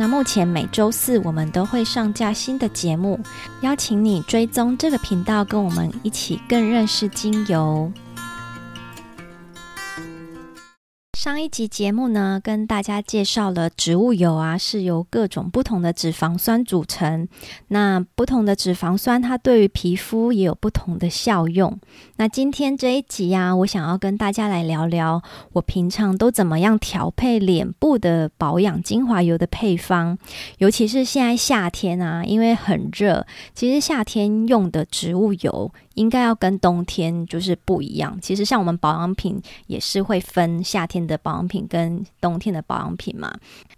那目前每周四我们都会上架新的节目，邀请你追踪这个频道，跟我们一起更认识精油。上一集节目呢，跟大家介绍了植物油啊，是由各种不同的脂肪酸组成。那不同的脂肪酸，它对于皮肤也有不同的效用。那今天这一集、啊，我想要跟大家来聊聊，我平常都怎么样调配脸部的保养精华油的配方。尤其是现在夏天啊，因为很热，其实夏天用的植物油。应该要跟冬天就是不一样。其实像我们保养品也是会分夏天的保养品跟冬天的保养品嘛。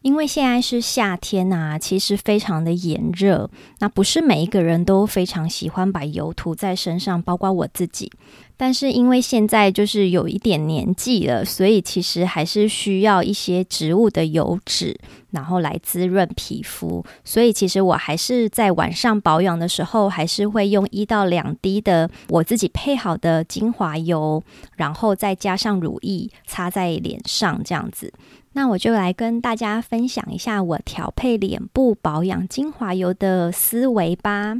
因为现在是夏天啊，其实非常的炎热，那不是每一个人都非常喜欢把油涂在身上，包括我自己。但是因为现在就是有一点年纪了，所以其实还是需要一些植物的油脂，然后来滋润皮肤。所以其实我还是在晚上保养的时候，还是会用一到两滴的我自己配好的精华油，然后再加上乳液擦在脸上这样子。那我就来跟大家分享一下我调配脸部保养精华油的思维吧。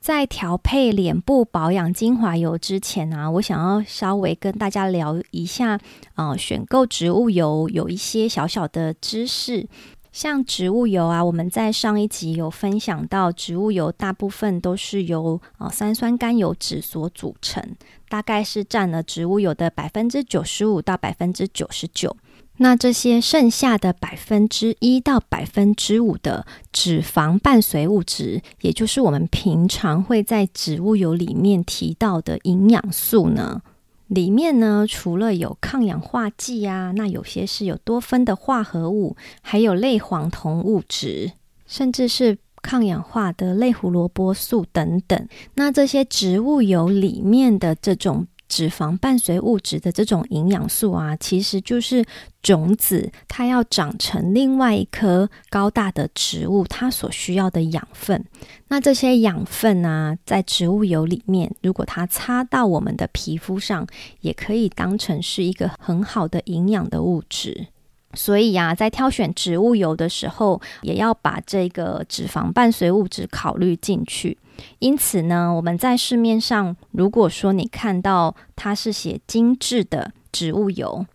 在调配脸部保养精华油之前呢、啊，我想要稍微跟大家聊一下，呃，选购植物油有一些小小的知识。像植物油啊，我们在上一集有分享到，植物油大部分都是由呃三酸甘油脂所组成，大概是占了植物油的百分之九十五到百分之九十九。那这些剩下的百分之一到百分之五的脂肪伴随物质，也就是我们平常会在植物油里面提到的营养素呢，里面呢除了有抗氧化剂啊，那有些是有多酚的化合物，还有类黄酮物质，甚至是抗氧化的类胡萝卜素等等。那这些植物油里面的这种。脂肪伴随物质的这种营养素啊，其实就是种子，它要长成另外一棵高大的植物，它所需要的养分。那这些养分啊，在植物油里面，如果它擦到我们的皮肤上，也可以当成是一个很好的营养的物质。所以呀、啊，在挑选植物油的时候，也要把这个脂肪伴随物质考虑进去。因此呢，我们在市面上，如果说你看到它是写精致的植物油，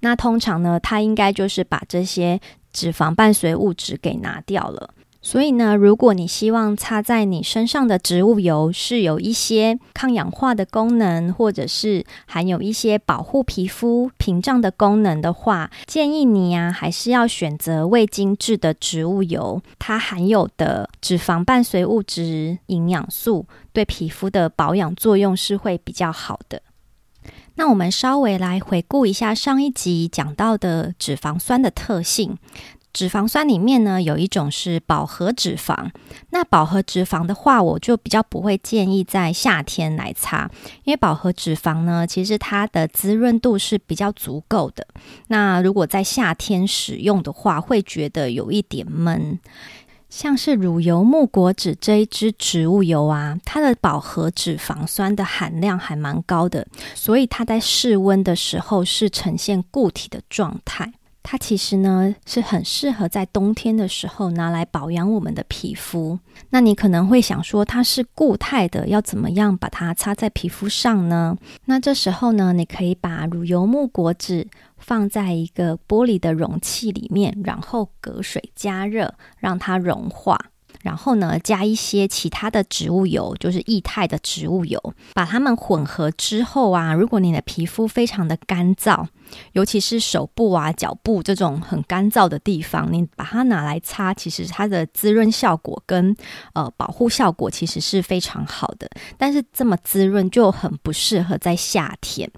那通常呢，它应该就是把这些脂肪伴随物质给拿掉了。所以呢，如果你希望擦在你身上的植物油是有一些抗氧化的功能，或者是含有一些保护皮肤屏障的功能的话，建议你呀、啊，还是要选择未精制的植物油，它含有的脂肪伴随物质、营养素，对皮肤的保养作用是会比较好的。那我们稍微来回顾一下上一集讲到的脂肪酸的特性。脂肪酸里面呢，有一种是饱和脂肪。那饱和脂肪的话，我就比较不会建议在夏天来擦，因为饱和脂肪呢，其实它的滋润度是比较足够的。那如果在夏天使用的话，会觉得有一点闷。像是乳油木果脂这一支植物油啊，它的饱和脂肪酸的含量还蛮高的，所以它在室温的时候是呈现固体的状态。它其实呢，是很适合在冬天的时候拿来保养我们的皮肤。那你可能会想说，它是固态的，要怎么样把它擦在皮肤上呢？那这时候呢，你可以把乳油木果脂放在一个玻璃的容器里面，然后隔水加热，让它融化。然后呢，加一些其他的植物油，就是液态的植物油，把它们混合之后啊，如果你的皮肤非常的干燥，尤其是手部啊、脚部这种很干燥的地方，你把它拿来擦，其实它的滋润效果跟呃保护效果其实是非常好的。但是这么滋润就很不适合在夏天。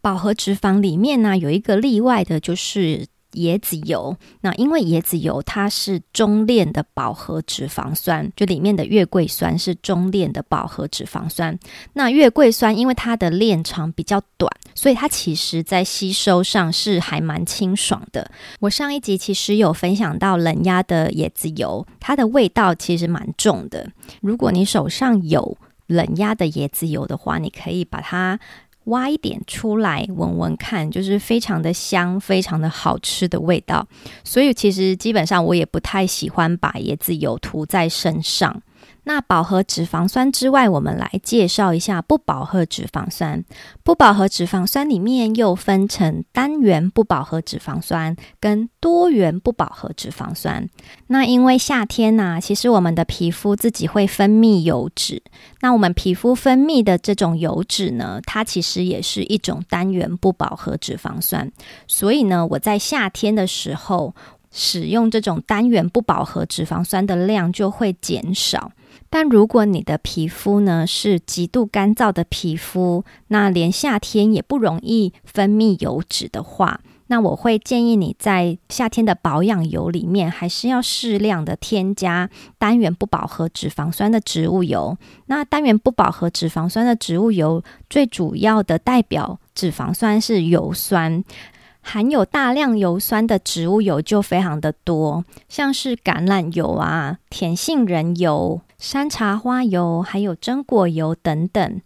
饱和脂肪里面呢，有一个例外的，就是。椰子油。那因为椰子油它是中链的饱和脂肪酸，就里面的月桂酸是中链的饱和脂肪酸。那月桂酸因为它的链长比较短，所以它其实在吸收上是还蛮清爽的。我上一集其实有分享到冷压的椰子油，它的味道其实蛮重的。如果你手上有冷压的椰子油的话，你可以把它。挖一点出来闻闻看，就是非常的香，非常的好吃的味道。所以其实基本上我也不太喜欢把椰子油涂在身上。那饱和脂肪酸之外，我们来介绍一下不饱和脂肪酸。不饱和脂肪酸里面又分成单元不饱和脂肪酸跟多元不饱和脂肪酸。那因为夏天呐、其实我们的皮肤自己会分泌油脂。那我们皮肤分泌的这种油脂呢，它其实也是一种单元不饱和脂肪酸。所以呢，我在夏天的时候使用这种单元不饱和脂肪酸的量就会减少。但如果你的皮肤呢是极度干燥的皮肤，那连夏天也不容易分泌油脂的话，那我会建议你在夏天的保养油里面，还是要适量的添加单元不饱和脂肪酸的植物油。那单元不饱和脂肪酸的植物油最主要的代表脂肪酸是油酸。含有大量油酸的植物油就非常的多，像是橄榄油啊、甜杏仁油、山茶花油，还有榛果油等等。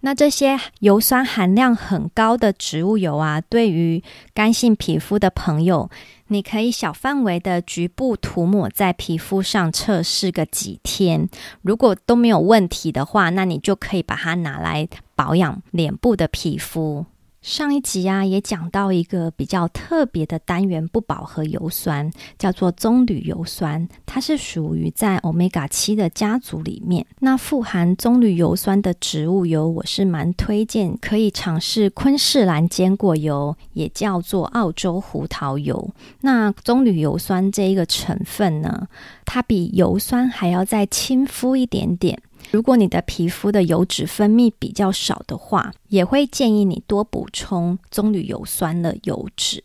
那这些油酸含量很高的植物油啊，对于干性皮肤的朋友，你可以小范围的局部涂抹在皮肤上测试个几天。如果都没有问题的话，那你就可以把它拿来保养脸部的皮肤。上一集啊，也讲到一个比较特别的单元不饱和油酸，叫做棕榈油酸，它是属于在 Omega 七的家族里面。那富含棕榈油酸的植物油，我是蛮推荐可以尝试昆士兰坚果油，也叫做澳洲胡桃油。那棕榈油酸这一个成分呢，它比油酸还要再亲肤一点点。如果你的皮肤的油脂分泌比较少的话，也会建议你多补充棕榈油酸的油脂。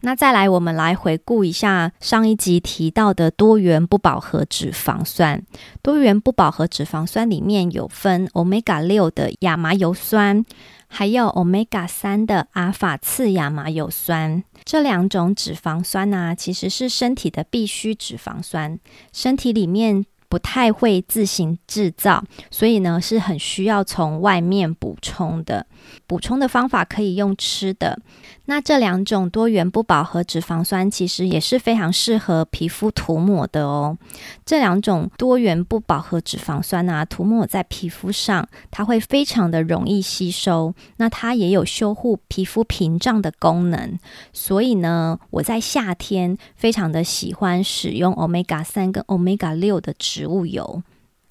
那再来，我们来回顾一下上一集提到的多元不饱和脂肪酸。多元不饱和脂肪酸里面有分 Omega 六的亚麻油酸，还有 Omega 三的阿法次亚麻油酸。这两种脂肪酸呢、啊，其实是身体的必需脂肪酸，身体里面。不太会自行制造，所以呢是很需要从外面补充的。补充的方法可以用吃的。那这两种多元不饱和脂肪酸其实也是非常适合皮肤涂抹的哦。这两种多元不饱和脂肪酸啊，涂抹在皮肤上，它会非常的容易吸收。那它也有修护皮肤屏障的功能。所以呢，我在夏天非常的喜欢使用 Omega 三跟 Omega 六的植物油。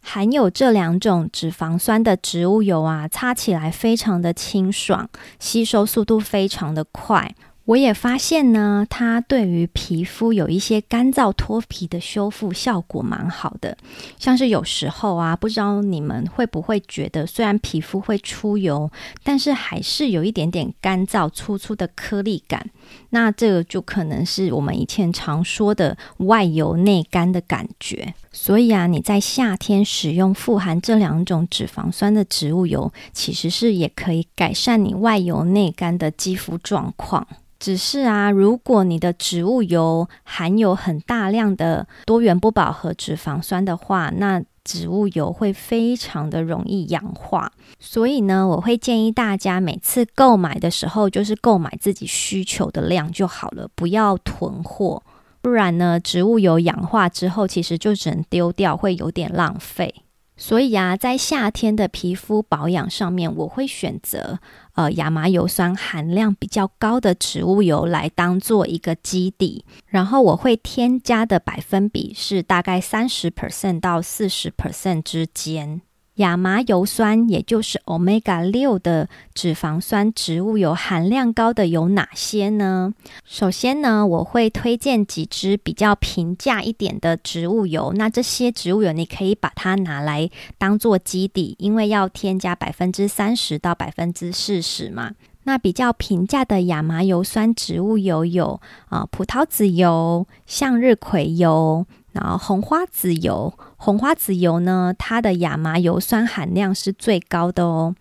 含有这两种脂肪酸的植物油啊，擦起来非常的清爽，吸收速度非常的快。我也发现呢，它对于皮肤有一些干燥脱皮的修复效果蛮好的。像是有时候啊，不知道你们会不会觉得，虽然皮肤会出油，但是还是有一点点干燥、粗粗的颗粒感。那这个就可能是我们以前常说的外油内干的感觉。所以啊，你在夏天使用富含这两种脂肪酸的植物油，其实是也可以改善你外油内干的肌肤状况。只是啊，如果你的植物油含有很大量的多元不饱和脂肪酸的话，那植物油会非常的容易氧化。所以呢，我会建议大家每次购买的时候，就是购买自己需求的量就好了，不要囤货。不然呢，植物油氧化之后，其实就只能丢掉，会有点浪费。所以啊，在夏天的皮肤保养上面，我会选择呃亚麻油酸含量比较高的植物油来当做一个基底，然后我会添加的百分比是大概三十 percent 到四十 percent 之间。亚麻油酸，也就是 Omega 六的脂肪酸植物油含量高的有哪些呢？首先呢，我会推荐几支比较平价一点的植物油。那这些植物油你可以把它拿来当做基底，因为要添加百分之三十到百分之四十嘛。那比较平价的亚麻油酸植物油有啊，葡萄籽油、向日葵油，然后红花籽油。红花籽油呢，它的亚麻油酸含量是最高的哦。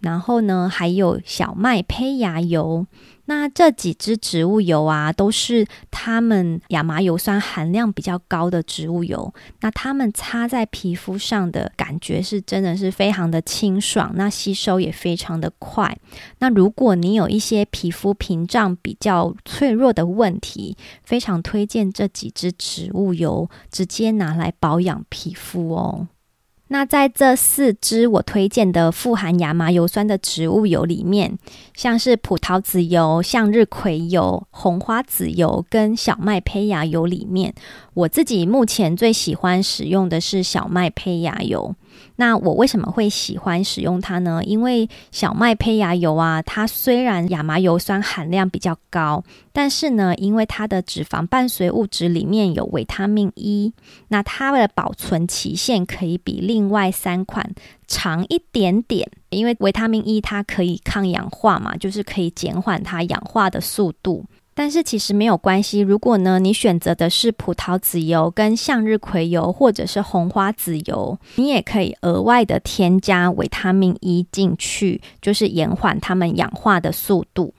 然后呢，还有小麦胚芽油。那这几支植物油啊，都是它们亚麻油酸含量比较高的植物油。那它们擦在皮肤上的感觉是真的是非常的清爽，那吸收也非常的快。那如果你有一些皮肤屏障比较脆弱的问题，非常推荐这几支植物油，直接拿来保养皮肤哦。那在这四支我推荐的富含亚麻油酸的植物油里面，像是葡萄籽油、向日葵油、红花籽油跟小麦胚芽油里面，我自己目前最喜欢使用的是小麦胚芽油。那我为什么会喜欢使用它呢？因为小麦胚芽油啊，它虽然亚麻油酸含量比较高，但是呢，因为它的脂肪伴随物质里面有维他命 E，那它的保存期限可以比另外三款长一点点。因为维他命 E 它可以抗氧化嘛，就是可以减缓它氧化的速度。但是其实没有关系，如果呢，你选择的是葡萄籽油、跟向日葵油或者是红花籽油，你也可以额外的添加维他命 E 进去，就是延缓它们氧化的速度。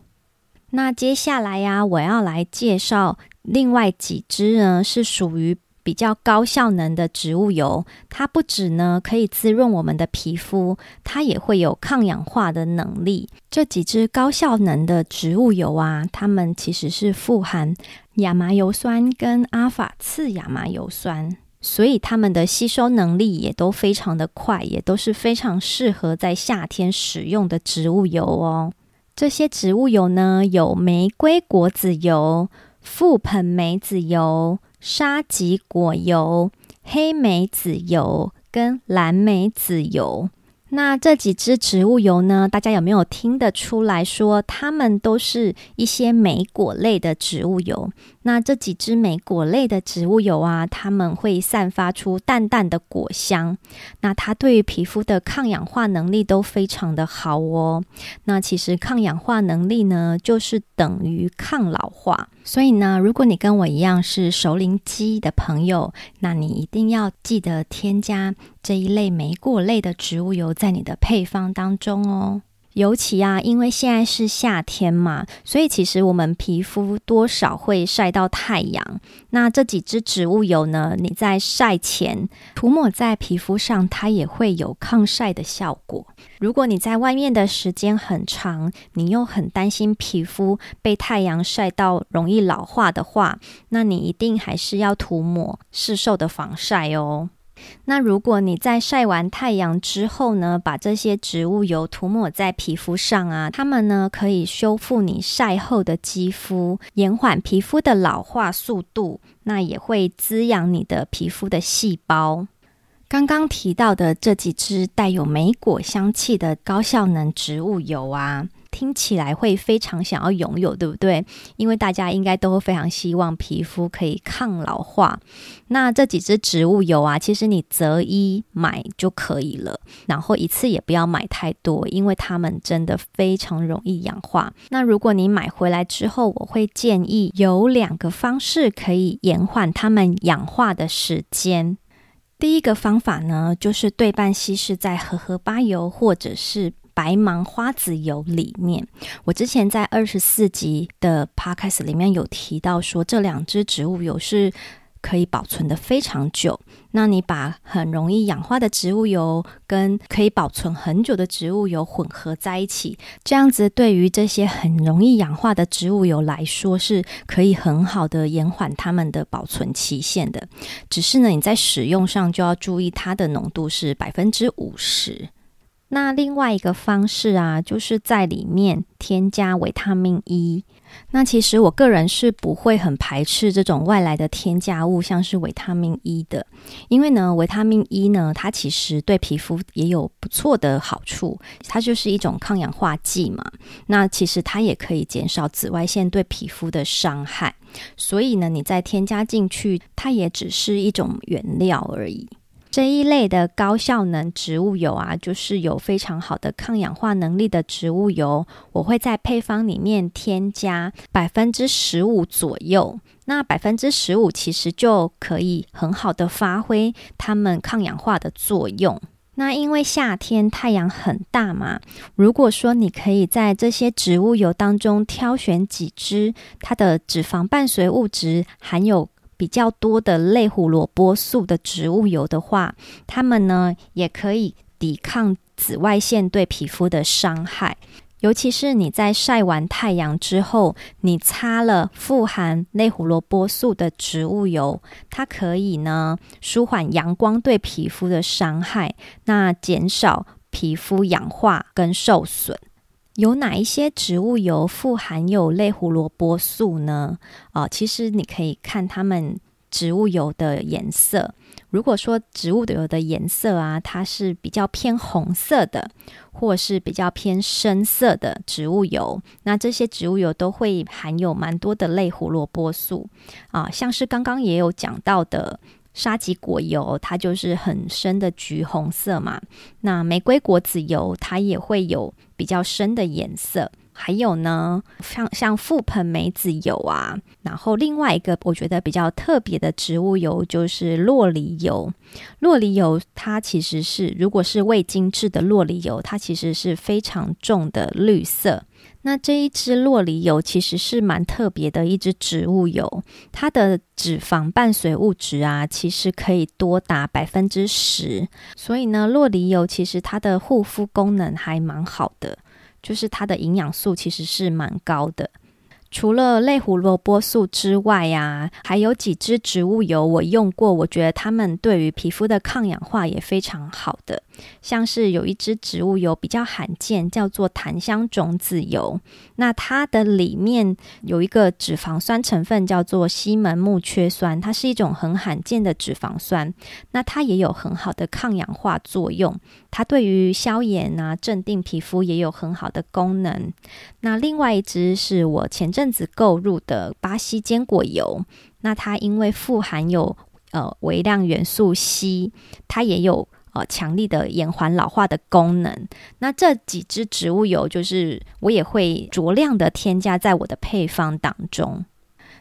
那接下来呀，我要来介绍另外几支呢，是属于。比较高效能的植物油，它不止呢可以滋润我们的皮肤，它也会有抗氧化的能力。这几支高效能的植物油啊，它们其实是富含亚麻油酸跟阿法次亚麻油酸，所以它们的吸收能力也都非常的快，也都是非常适合在夏天使用的植物油哦。这些植物油呢，有玫瑰果籽油、覆盆梅籽油。沙棘果油、黑莓籽油跟蓝莓籽油，那这几支植物油呢？大家有没有听得出来说，它们都是一些莓果类的植物油？那这几支莓果类的植物油啊，它们会散发出淡淡的果香。那它对于皮肤的抗氧化能力都非常的好哦。那其实抗氧化能力呢，就是等于抗老化。所以呢，如果你跟我一样是熟龄肌的朋友，那你一定要记得添加这一类莓果类的植物油在你的配方当中哦。尤其啊，因为现在是夏天嘛，所以其实我们皮肤多少会晒到太阳。那这几支植物油呢，你在晒前涂抹在皮肤上，它也会有抗晒的效果。如果你在外面的时间很长，你又很担心皮肤被太阳晒到容易老化的话，那你一定还是要涂抹市售的防晒哦。那如果你在晒完太阳之后呢，把这些植物油涂抹在皮肤上啊，它们呢可以修复你晒后的肌肤，延缓皮肤的老化速度，那也会滋养你的皮肤的细胞。刚刚提到的这几支带有莓果香气的高效能植物油啊。听起来会非常想要拥有，对不对？因为大家应该都非常希望皮肤可以抗老化。那这几支植物油啊，其实你择一买就可以了，然后一次也不要买太多，因为它们真的非常容易氧化。那如果你买回来之后，我会建议有两个方式可以延缓它们氧化的时间。第一个方法呢，就是对半稀释在荷荷巴油或者是白芒花籽油里面，我之前在二十四集的 podcast 里面有提到说，这两支植物油是可以保存的非常久。那你把很容易氧化的植物油跟可以保存很久的植物油混合在一起，这样子对于这些很容易氧化的植物油来说，是可以很好的延缓它们的保存期限的。只是呢，你在使用上就要注意它的浓度是百分之五十。那另外一个方式啊，就是在里面添加维他命 E。那其实我个人是不会很排斥这种外来的添加物，像是维他命 E 的，因为呢，维他命 E 呢，它其实对皮肤也有不错的好处，它就是一种抗氧化剂嘛。那其实它也可以减少紫外线对皮肤的伤害，所以呢，你再添加进去，它也只是一种原料而已。这一类的高效能植物油啊，就是有非常好的抗氧化能力的植物油。我会在配方里面添加百分之十五左右，那百分之十五其实就可以很好的发挥它们抗氧化的作用。那因为夏天太阳很大嘛，如果说你可以在这些植物油当中挑选几支，它的脂肪伴随物质含有比较多的类胡萝卜素的植物油的话，它们呢也可以抵抗紫外线对皮肤的伤害。尤其是你在晒完太阳之后，你擦了富含类胡萝卜素的植物油，它可以呢舒缓阳光对皮肤的伤害，那减少皮肤氧化跟受损。有哪一些植物油富含有类胡萝卜素呢？啊、其实你可以看它们植物油的颜色。如果说植物油的颜色啊，它是比较偏红色的，或是比较偏深色的植物油，那这些植物油都会含有蛮多的类胡萝卜素啊，像是刚刚也有讲到的沙棘果油，它就是很深的橘红色嘛。那玫瑰果籽油，它也会有比较深的颜色。还有呢，像像覆盆梅子油啊，然后另外一个我觉得比较特别的植物油就是洛梨油。洛梨油它其实是，如果是未精制的洛梨油，它其实是非常重的绿色。那这一支洛梨油其实是蛮特别的一支植物油，它的脂肪伴随物质啊，其实可以多达百分之十。所以呢，洛梨油其实它的护肤功能还蛮好的。就是它的营养素其实是蛮高的。除了类胡萝卜素之外呀，还有几支植物油我用过，我觉得它们对于皮肤的抗氧化也非常好的。像是有一支植物油比较罕见，叫做檀香种子油。那它的里面有一个脂肪酸成分叫做西门木缺酸，它是一种很罕见的脂肪酸。那它也有很好的抗氧化作用，它对于消炎啊、镇定皮肤也有很好的功能。那另外一支是我前阵子购入的巴西坚果油，那它因为富含有呃微量元素硒，它也有呃强力的延缓老化的功能。那这几支植物油，就是我也会酌量的添加在我的配方当中。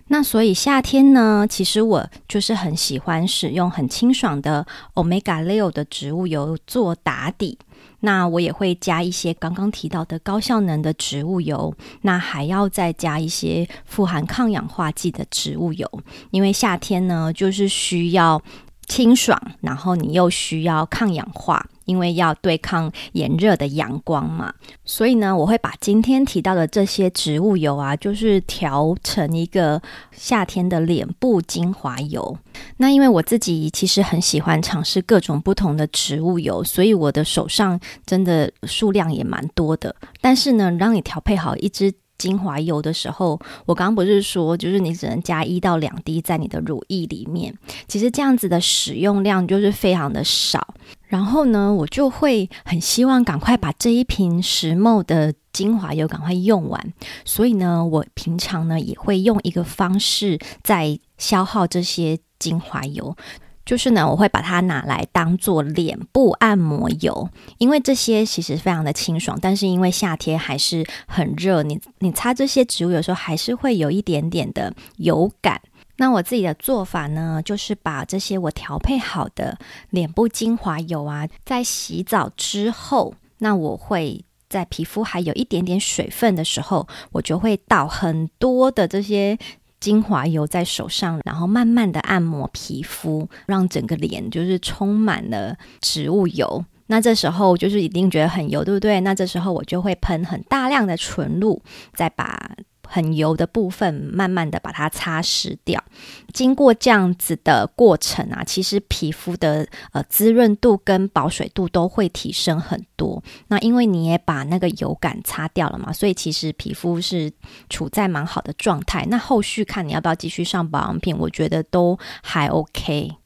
那所以夏天呢，其实我就是很喜欢使用很清爽的 Omega 六的植物油做打底。那我也会加一些刚刚提到的高效能的植物油，那还要再加一些富含抗氧化剂的植物油，因为夏天呢，就是需要清爽，然后你又需要抗氧化。因为要对抗炎热的阳光嘛，所以呢，我会把今天提到的这些植物油啊，就是调成一个夏天的脸部精华油。那因为我自己其实很喜欢尝试各种不同的植物油，所以我的手上真的数量也蛮多的。但是呢，让你调配好一支精华油的时候，我刚刚不是说，就是你只能加一到两滴在你的乳液里面。其实这样子的使用量就是非常的少。然后呢，我就会很希望赶快把这一瓶石墨的精华油赶快用完。所以呢，我平常呢也会用一个方式在消耗这些精华油。就是呢，我会把它拿来当做脸部按摩油，因为这些其实非常的清爽，但是因为夏天还是很热，你你擦这些植物有时候还是会有一点点的油感。那我自己的做法呢，就是把这些我调配好的脸部精华油啊，在洗澡之后，那我会在皮肤还有一点点水分的时候，我就会倒很多的这些。精华油在手上，然后慢慢的按摩皮肤，让整个脸就是充满了植物油。那这时候就是一定觉得很油，对不对？那这时候我就会喷很大量的纯露，再把。很油的部分，慢慢的把它擦拭掉。经过这样子的过程啊，其实皮肤的呃滋润度跟保水度都会提升很多。那因为你也把那个油感擦掉了嘛，所以其实皮肤是处在蛮好的状态。那后续看你要不要继续上保养品，我觉得都还 OK。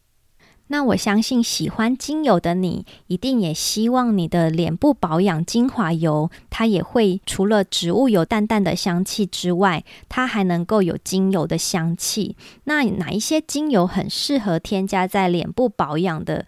那我相信喜欢精油的你，一定也希望你的脸部保养精华油，它也会除了植物油淡淡的香气之外，它还能够有精油的香气。那哪一些精油很适合添加在脸部保养的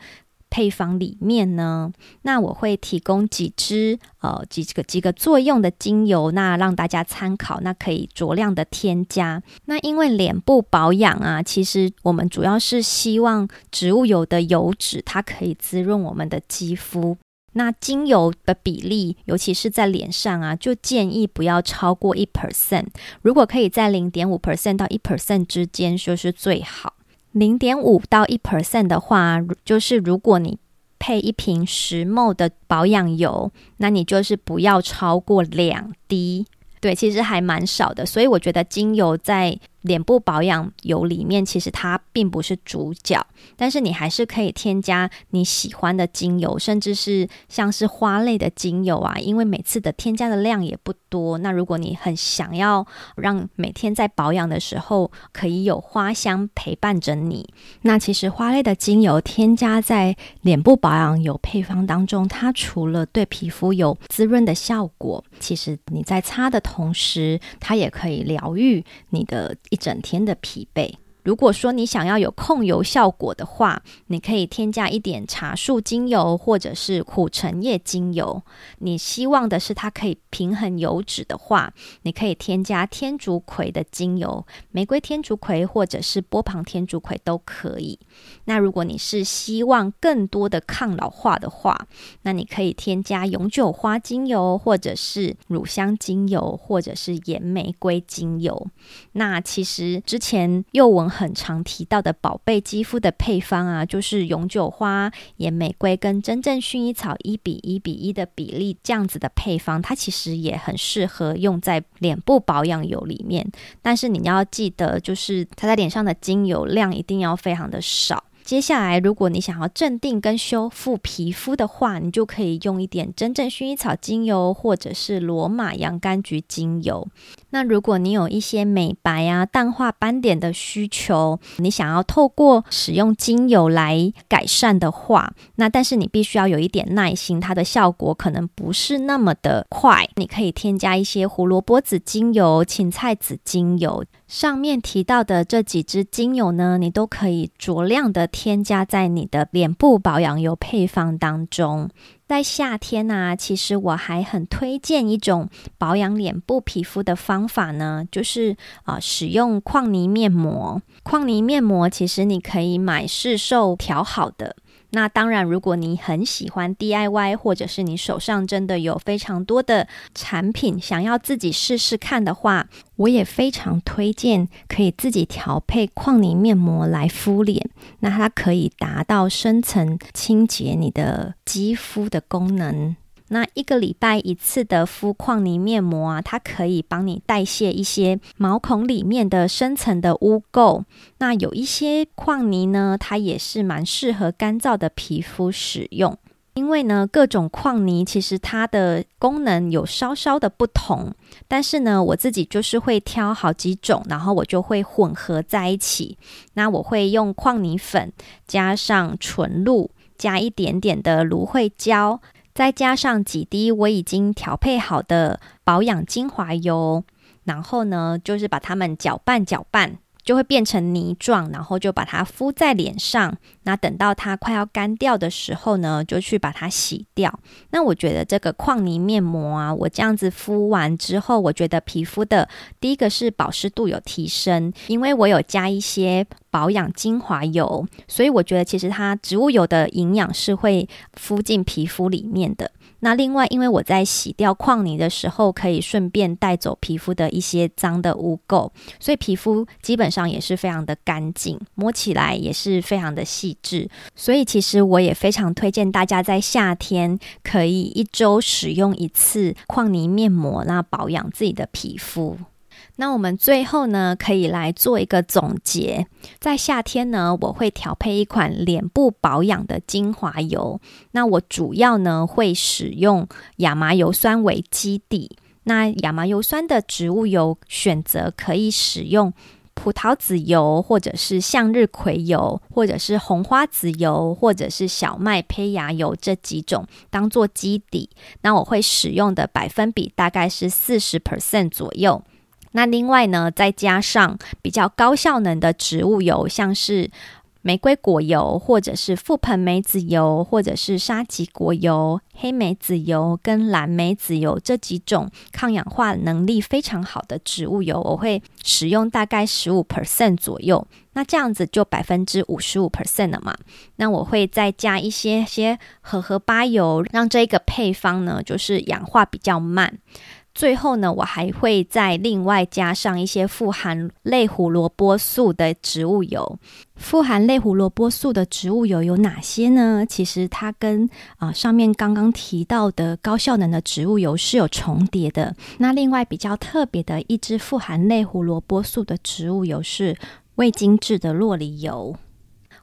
配方里面呢，那我会提供几支呃几个几个作用的精油，那让大家参考，那可以酌量的添加。那因为脸部保养啊，其实我们主要是希望植物油的油脂它可以滋润我们的肌肤。那精油的比例，尤其是在脸上啊，就建议不要超过一 percent。如果可以在零点五 percent 到一 percent 之间，就是最好。零点五到一 percent 的话，就是如果你配一瓶石墨的保养油，那你就是不要超过两滴。对，其实还蛮少的，所以我觉得精油在脸部保养油里面，其实它并不是主角，但是你还是可以添加你喜欢的精油，甚至是像是花类的精油啊，因为每次的添加的量也不多。那如果你很想要让每天在保养的时候可以有花香陪伴着你，那其实花类的精油添加在脸部保养油配方当中，它除了对皮肤有滋润的效果，其实你在擦的同时，它也可以疗愈你的一整天的疲惫。如果说你想要有控油效果的话，你可以添加一点茶树精油或者是苦橙叶精油。你希望的是它可以平衡油脂的话，你可以添加天竺葵的精油，玫瑰天竺葵或者是波旁天竺葵都可以。那如果你是希望更多的抗老化的话，那你可以添加永久花精油或者是乳香精油或者是岩玫瑰精油。那其实之前又闻。很常提到的宝贝肌肤的配方啊，就是永久花、野玫瑰跟真正薰衣草一比一比一的比例这样子的配方，它其实也很适合用在脸部保养油里面。但是你要记得，就是它在脸上的精油量一定要非常的少。接下来，如果你想要镇定跟修复皮肤的话，你就可以用一点真正薰衣草精油，或者是罗马洋甘菊精油。那如果你有一些美白啊、淡化斑点的需求，你想要透过使用精油来改善的话，那但是你必须要有一点耐心，它的效果可能不是那么的快。你可以添加一些胡萝卜籽精油、芹菜籽精油。上面提到的这几支精油呢，你都可以酌量的添加在你的脸部保养油配方当中。在夏天啊，其实我还很推荐一种保养脸部皮肤的方法呢，就是啊、使用矿泥面膜。矿泥面膜其实你可以买市售调好的。那当然，如果你很喜欢 DIY，或者是你手上真的有非常多的产品想要自己试试看的话，我也非常推荐可以自己调配矿泥面膜来敷脸。那它可以达到深层清洁你的肌肤的功能。那一个礼拜一次的敷矿泥面膜啊，它可以帮你代谢一些毛孔里面的深层的污垢。那有一些矿泥呢，它也是蛮适合干燥的皮肤使用。因为呢，各种矿泥其实它的功能有稍稍的不同，但是呢，我自己就是会挑好几种，然后我就会混合在一起。那我会用矿泥粉加上纯露，加一点点的芦荟胶。再加上几滴我已经调配好的保养精华油，然后呢，就是把它们搅拌搅拌。就会变成泥状，然后就把它敷在脸上。那等到它快要干掉的时候呢，就去把它洗掉。那我觉得这个矿泥面膜啊，我这样子敷完之后，我觉得皮肤的第一个是保湿度有提升，因为我有加一些保养精华油，所以我觉得其实它植物油的营养是会敷进皮肤里面的。那另外，因为我在洗掉矿泥的时候，可以顺便带走皮肤的一些脏的污垢，所以皮肤基本上也是非常的干净，摸起来也是非常的细致。所以其实我也非常推荐大家在夏天可以一周使用一次矿泥面膜，那保养自己的皮肤。那我们最后呢，可以来做一个总结。在夏天呢，我会调配一款脸部保养的精华油。那我主要呢会使用亚麻油酸为基底。那亚麻油酸的植物油选择可以使用葡萄籽油，或者是向日葵油，或者是红花籽油，或者是小麦胚芽油这几种当做基底。那我会使用的百分比大概是四十 percent 左右。那另外呢，再加上比较高效能的植物油，像是玫瑰果油，或者是覆盆梅子油，或者是沙棘果油、黑莓子油跟蓝莓籽油这几种抗氧化能力非常好的植物油，我会使用大概十五 percent 左右。那这样子就百分之五十五 percent 了嘛？那我会再加一些些荷荷巴油，让这个配方呢就是氧化比较慢。最后呢，我还会再另外加上一些富含类胡萝卜素的植物油。富含类胡萝卜素的植物油有哪些呢？其实它跟啊、上面刚刚提到的高效能的植物油是有重叠的。那另外比较特别的一支富含类胡萝卜素的植物油是未精制的洛梨油，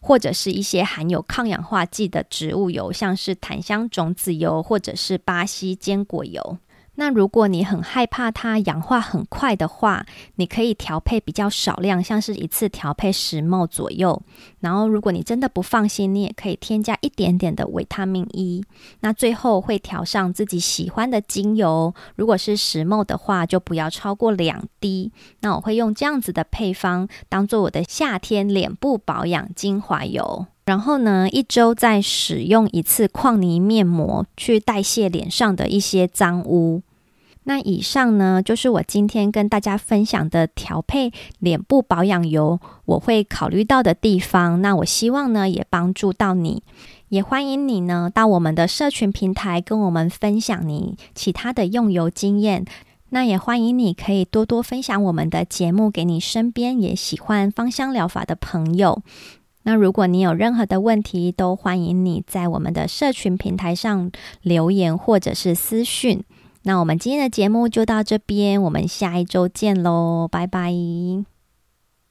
或者是一些含有抗氧化剂的植物油，像是檀香种子油或者是巴西坚果油。那如果你很害怕它氧化很快的话，你可以调配比较少量，像是一次调配十 ml 左右。然后，如果你真的不放心，你也可以添加一点点的维他命 E。那最后会调上自己喜欢的精油，如果是十 ml 的话，就不要超过两滴。那我会用这样子的配方当做我的夏天脸部保养精华油。然后呢，一周再使用一次矿泥面膜，去代谢脸上的一些脏污。那以上呢，就是我今天跟大家分享的调配脸部保养油，我会考虑到的地方。那我希望呢，也帮助到你，也欢迎你呢，到我们的社群平台跟我们分享你其他的用油经验。那也欢迎你可以多多分享我们的节目给你身边也喜欢芳香疗法的朋友。那如果你有任何的问题，都欢迎你在我们的社群平台上留言或者是私讯。那我们今天的节目就到这边，我们下一周见喽，拜拜。